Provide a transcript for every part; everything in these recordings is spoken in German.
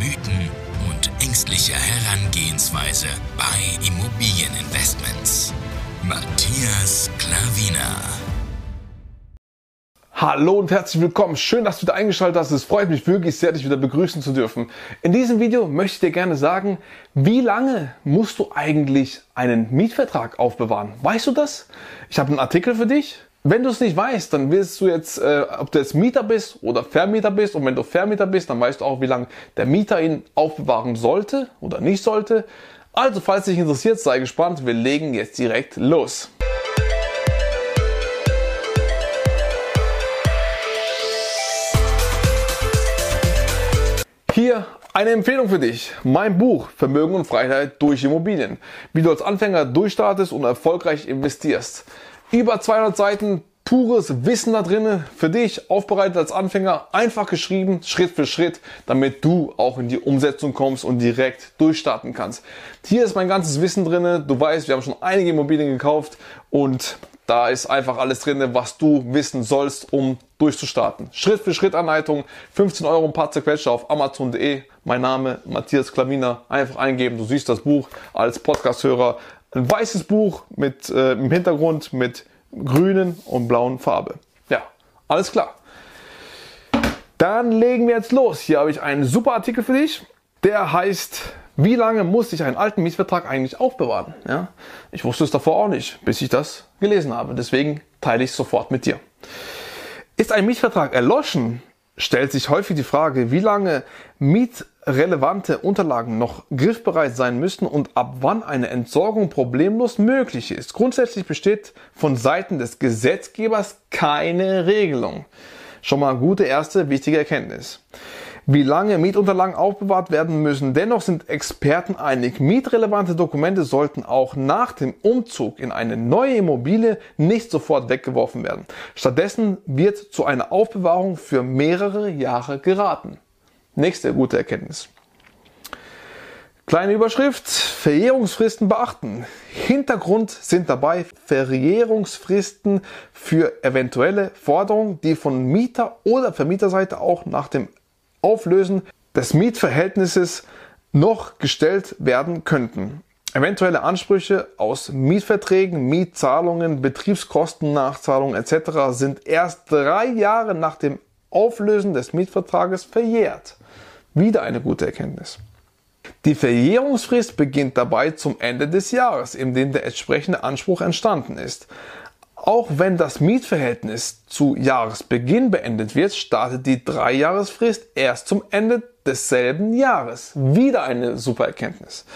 Mythen und ängstliche Herangehensweise bei Immobilieninvestments. Matthias Klavina. Hallo und herzlich willkommen. Schön, dass du wieder eingeschaltet hast. Es freut mich wirklich sehr, dich wieder begrüßen zu dürfen. In diesem Video möchte ich dir gerne sagen, wie lange musst du eigentlich einen Mietvertrag aufbewahren? Weißt du das? Ich habe einen Artikel für dich. Wenn du es nicht weißt, dann wirst du jetzt, äh, ob du jetzt Mieter bist oder Vermieter bist. Und wenn du Vermieter bist, dann weißt du auch, wie lange der Mieter ihn aufbewahren sollte oder nicht sollte. Also, falls dich interessiert, sei gespannt. Wir legen jetzt direkt los. Hier eine Empfehlung für dich. Mein Buch Vermögen und Freiheit durch Immobilien. Wie du als Anfänger durchstartest und erfolgreich investierst. Über 200 Seiten pures Wissen da drinnen für dich, aufbereitet als Anfänger, einfach geschrieben, Schritt für Schritt, damit du auch in die Umsetzung kommst und direkt durchstarten kannst. Hier ist mein ganzes Wissen drinnen. Du weißt, wir haben schon einige Immobilien gekauft und da ist einfach alles drin, was du wissen sollst, um durchzustarten. Schritt für Schritt Anleitung, 15 Euro ein paar zerquetsche auf amazon.de. Mein Name Matthias Klaminer. Einfach eingeben, du siehst das Buch als Podcast-Hörer ein weißes Buch mit äh, im Hintergrund mit grünen und blauen Farbe. Ja, alles klar. Dann legen wir jetzt los. Hier habe ich einen super Artikel für dich. Der heißt, wie lange muss ich einen alten Mietvertrag eigentlich aufbewahren? Ja, ich wusste es davor auch nicht, bis ich das gelesen habe. Deswegen teile ich es sofort mit dir. Ist ein Mietvertrag erloschen, stellt sich häufig die Frage, wie lange mietrelevante Unterlagen noch griffbereit sein müssen und ab wann eine Entsorgung problemlos möglich ist. Grundsätzlich besteht von Seiten des Gesetzgebers keine Regelung. Schon mal gute erste wichtige Erkenntnis wie lange Mietunterlagen aufbewahrt werden müssen. Dennoch sind Experten einig, mietrelevante Dokumente sollten auch nach dem Umzug in eine neue Immobilie nicht sofort weggeworfen werden. Stattdessen wird zu einer Aufbewahrung für mehrere Jahre geraten. Nächste gute Erkenntnis. Kleine Überschrift, Verjährungsfristen beachten. Hintergrund sind dabei Verjährungsfristen für eventuelle Forderungen, die von Mieter- oder Vermieterseite auch nach dem Auflösen des Mietverhältnisses noch gestellt werden könnten. Eventuelle Ansprüche aus Mietverträgen, Mietzahlungen, Betriebskostennachzahlungen etc. sind erst drei Jahre nach dem Auflösen des Mietvertrages verjährt. Wieder eine gute Erkenntnis. Die Verjährungsfrist beginnt dabei zum Ende des Jahres, in dem der entsprechende Anspruch entstanden ist. Auch wenn das Mietverhältnis zu Jahresbeginn beendet wird, startet die Dreijahresfrist erst zum Ende desselben Jahres. Wieder eine super Erkenntnis.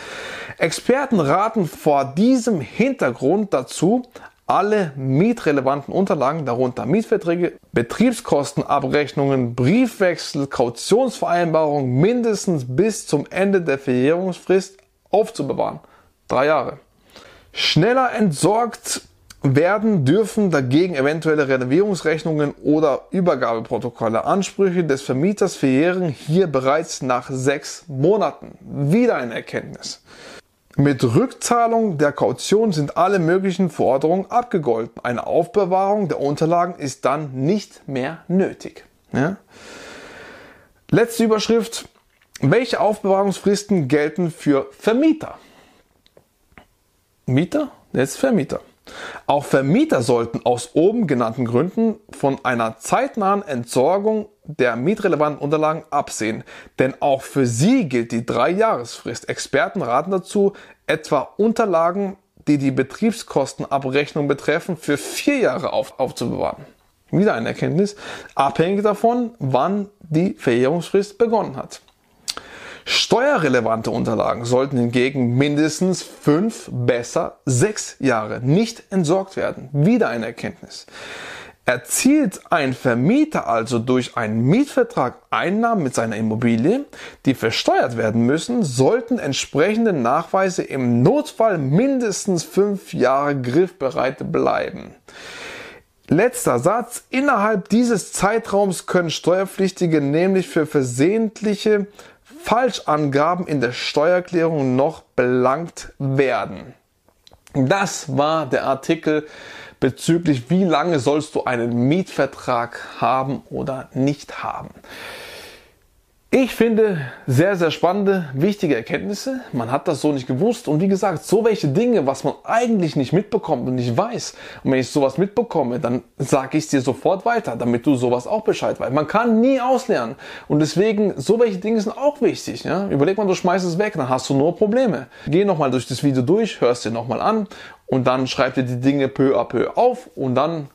Experten raten vor diesem Hintergrund dazu, alle mietrelevanten Unterlagen, darunter Mietverträge, Betriebskostenabrechnungen, Briefwechsel, Kautionsvereinbarungen mindestens bis zum Ende der Verjährungsfrist aufzubewahren. Drei Jahre. Schneller entsorgt werden dürfen dagegen eventuelle Renovierungsrechnungen oder Übergabeprotokolle. Ansprüche des Vermieters verjähren hier bereits nach sechs Monaten. Wieder eine Erkenntnis. Mit Rückzahlung der Kaution sind alle möglichen Forderungen abgegolten. Eine Aufbewahrung der Unterlagen ist dann nicht mehr nötig. Ja? Letzte Überschrift. Welche Aufbewahrungsfristen gelten für Vermieter? Mieter? Jetzt Vermieter. Auch Vermieter sollten aus oben genannten Gründen von einer zeitnahen Entsorgung der mietrelevanten Unterlagen absehen, denn auch für sie gilt die Dreijahresfrist. Experten raten dazu, etwa Unterlagen, die die Betriebskostenabrechnung betreffen, für vier Jahre auf, aufzubewahren. Wieder eine Erkenntnis, abhängig davon, wann die Verjährungsfrist begonnen hat. Steuerrelevante Unterlagen sollten hingegen mindestens fünf, besser sechs Jahre nicht entsorgt werden. Wieder eine Erkenntnis. Erzielt ein Vermieter also durch einen Mietvertrag Einnahmen mit seiner Immobilie, die versteuert werden müssen, sollten entsprechende Nachweise im Notfall mindestens fünf Jahre griffbereit bleiben. Letzter Satz. Innerhalb dieses Zeitraums können Steuerpflichtige nämlich für versehentliche Falschangaben in der Steuererklärung noch belangt werden. Das war der Artikel bezüglich, wie lange sollst du einen Mietvertrag haben oder nicht haben. Ich finde sehr, sehr spannende, wichtige Erkenntnisse. Man hat das so nicht gewusst. Und wie gesagt, so welche Dinge, was man eigentlich nicht mitbekommt und nicht weiß. Und wenn ich sowas mitbekomme, dann sage ich es dir sofort weiter, damit du sowas auch Bescheid weißt. Man kann nie auslernen. Und deswegen, so welche Dinge sind auch wichtig. Ja? Überleg mal, du schmeißt es weg, dann hast du nur Probleme. Geh nochmal durch das Video durch, hörst dir nochmal an und dann schreib dir die Dinge peu à peu auf und dann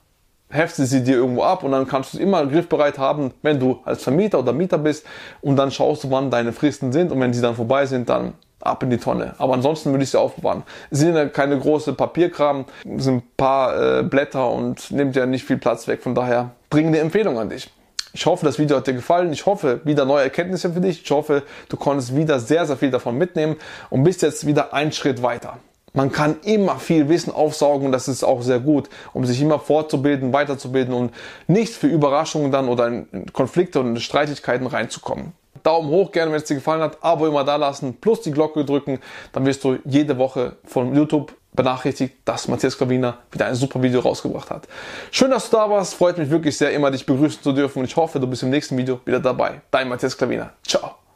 hefte sie dir irgendwo ab und dann kannst du es immer griffbereit haben, wenn du als Vermieter oder Mieter bist und dann schaust du, wann deine Fristen sind und wenn sie dann vorbei sind, dann ab in die Tonne. Aber ansonsten würde ich sie aufbewahren. Es sind ja keine große Papierkram, sind ein paar äh, Blätter und nimmt ja nicht viel Platz weg. Von daher dringende Empfehlung an dich. Ich hoffe, das Video hat dir gefallen. Ich hoffe, wieder neue Erkenntnisse für dich. Ich hoffe, du konntest wieder sehr, sehr viel davon mitnehmen und bist jetzt wieder einen Schritt weiter. Man kann immer viel Wissen aufsaugen und das ist auch sehr gut, um sich immer fortzubilden, weiterzubilden und nicht für Überraschungen dann oder in Konflikte und Streitigkeiten reinzukommen. Daumen hoch gerne, wenn es dir gefallen hat, Abo immer da lassen, plus die Glocke drücken, dann wirst du jede Woche von YouTube benachrichtigt, dass Matthias Klaviner wieder ein super Video rausgebracht hat. Schön, dass du da warst, freut mich wirklich sehr, immer dich begrüßen zu dürfen und ich hoffe, du bist im nächsten Video wieder dabei. Dein Matthias Klaviner. Ciao.